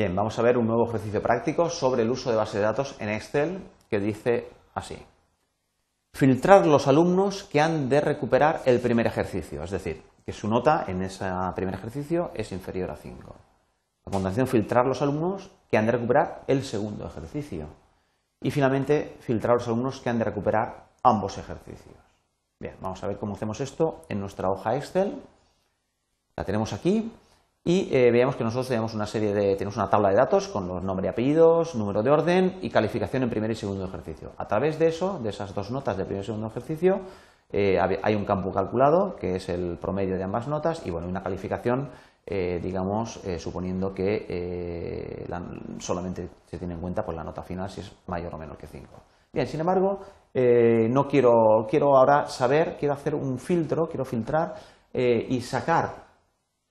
Bien, vamos a ver un nuevo ejercicio práctico sobre el uso de base de datos en Excel que dice así. Filtrar los alumnos que han de recuperar el primer ejercicio, es decir, que su nota en ese primer ejercicio es inferior a 5. A continuación, filtrar los alumnos que han de recuperar el segundo ejercicio. Y finalmente, filtrar los alumnos que han de recuperar ambos ejercicios. Bien, vamos a ver cómo hacemos esto en nuestra hoja Excel. La tenemos aquí y eh, veamos que nosotros tenemos una serie de, tenemos una tabla de datos con los nombres y apellidos, número de orden y calificación en primer y segundo ejercicio. A través de eso, de esas dos notas de primer y segundo ejercicio, eh, hay un campo calculado que es el promedio de ambas notas y bueno, una calificación, eh, digamos, suponiendo que solamente se tiene en cuenta pues, la nota final si es mayor o menor que 5. Bien, sin embargo, no quiero, quiero ahora saber, quiero hacer un filtro, quiero filtrar y sacar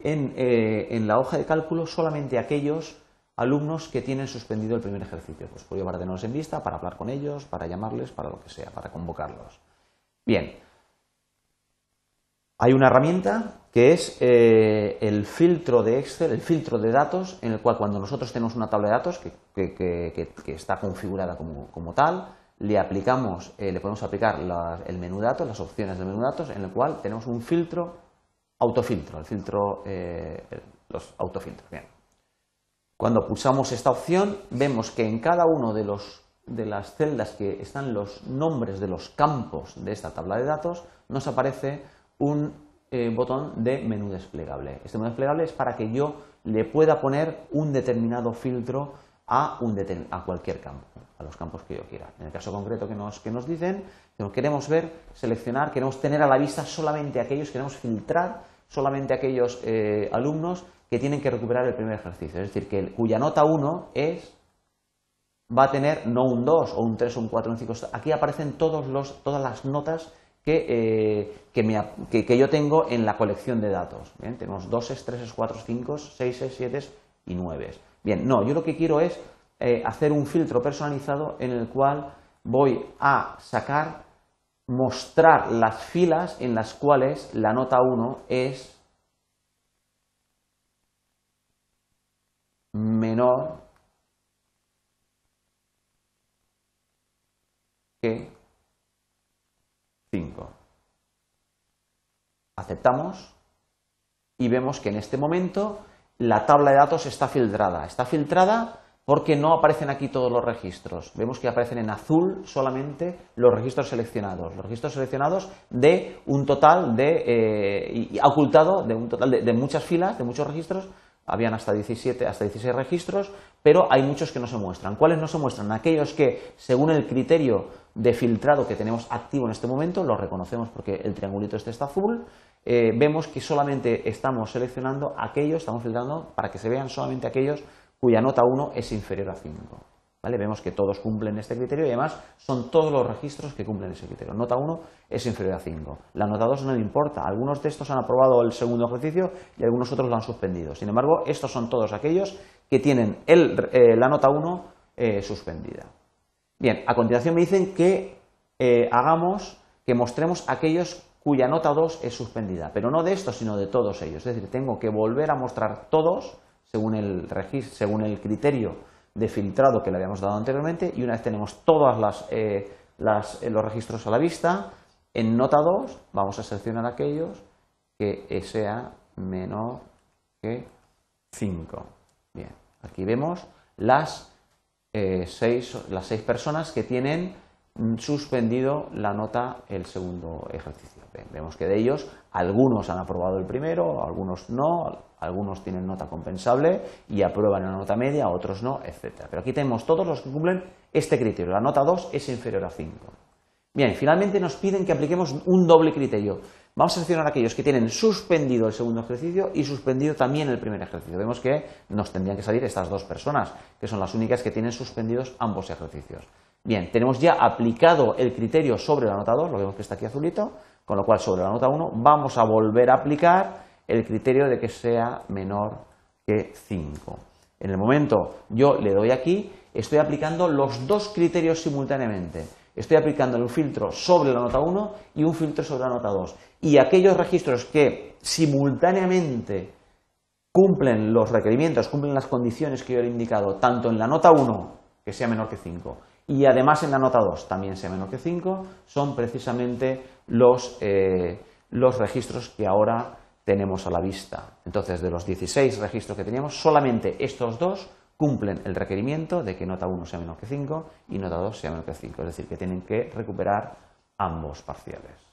eh, en, la hoja de cálculo solamente aquellos alumnos que tienen suspendido el primer ejercicio. Pues por para tenerlos en vista, para hablar con ellos, para llamarles, para lo que sea, para convocarlos. Bien. Hay una herramienta que es eh, el filtro de Excel, el filtro de datos, en el cual cuando nosotros tenemos una tabla de datos que, está configurada como, tal, le aplicamos, eh, le podemos aplicar el menú datos, las opciones del menú datos, en el cual tenemos un filtro autofiltro, el filtro, eh, los autofiltros. Bien. Cuando pulsamos esta opción, vemos que en cada uno de, de las celdas que están los nombres de los campos de esta tabla de datos, nos aparece un eh, botón de menú desplegable. Este menú desplegable es para que yo le pueda poner un determinado filtro a, un a cualquier campo, a los campos que yo quiera. En el caso concreto que nos, que nos dicen, queremos ver, seleccionar, queremos tener a la vista solamente aquellos, queremos filtrar solamente aquellos eh, alumnos que tienen que recuperar el primer ejercicio. Es decir, que cuya nota 1 es, va a tener no un 2 o un 3 o un 4 o un 5. Aquí aparecen todos los, todas las notas que, eh, que, que, yo tengo en la colección de datos. ¿Bien? Tenemos 2, 3, 4, 5, 6, 7 y 9. Bien, no, yo lo que quiero es eh, hacer un filtro personalizado en el cual voy a sacar mostrar las filas en las cuales la nota 1 es menor que 5. Aceptamos y vemos que en este momento la tabla de datos está filtrada. Está filtrada porque no aparecen aquí todos los registros. Vemos que aparecen en azul solamente los registros seleccionados. Los registros seleccionados de un total de, eh, ocultado de un total de, muchas filas, de muchos registros. Habían hasta 17, hasta 16 registros, pero hay muchos que no se muestran. ¿Cuáles no se muestran? Aquellos que, según el criterio de filtrado que tenemos activo en este momento, los reconocemos porque el triangulito este está azul, eh, vemos que solamente estamos seleccionando aquellos, estamos filtrando para que se vean solamente aquellos cuya nota 1 es inferior a 5. ¿Vale? Vemos que todos cumplen este criterio y además son todos los registros que cumplen ese criterio. Nota 1 es inferior a 5. La nota 2 no importa. Algunos de estos han aprobado el segundo ejercicio y algunos otros lo han suspendido. Sin embargo, estos son todos aquellos que tienen eh, la nota 1 eh, suspendida. Bien, a continuación me dicen que eh, hagamos, que mostremos aquellos cuya nota 2 es suspendida, pero no de estos, sino de todos ellos. Es decir, tengo que volver a mostrar todos según el, según el criterio de filtrado que le habíamos dado anteriormente y una vez tenemos todos eh, eh, los registros a la vista, en nota 2 vamos a seleccionar aquellos que sea menor que 5. Bien, aquí vemos las, eh, seis, las seis personas que tienen suspendido la nota el segundo ejercicio. vemos que de ellos algunos han aprobado el primero, algunos no, algunos tienen nota compensable y aprueban la nota media, otros no, etc. Pero aquí tenemos todos los que cumplen este criterio. La nota 2 es inferior a 5. Bien, finalmente nos piden que apliquemos un doble criterio. Vamos a seleccionar aquellos que tienen suspendido el segundo ejercicio y suspendido también el primer ejercicio. Vemos que nos tendrían que salir estas dos personas, que son las únicas que tienen suspendidos ambos ejercicios. Bien, tenemos ya aplicado el criterio sobre la nota 2, lo vemos que está aquí azulito, con lo cual sobre la nota 1 vamos a volver a aplicar el criterio de que sea menor que 5. En el momento yo le doy aquí, estoy aplicando los dos criterios simultáneamente. Estoy aplicando un filtro sobre la nota 1 y un filtro sobre la nota 2. Y aquellos registros que simultáneamente cumplen los requerimientos, cumplen las condiciones que yo he indicado, tanto en la nota 1, que sea menor que 5, y además en la nota 2 también sea menor que 5, son precisamente los, eh, los registros que ahora tenemos a la vista. Entonces, de los 16 registros que teníamos, solamente estos dos cumplen el requerimiento de que nota 1 sea menor que 5 y nota 2 sea menor que 5, es decir, que tienen que recuperar ambos parciales.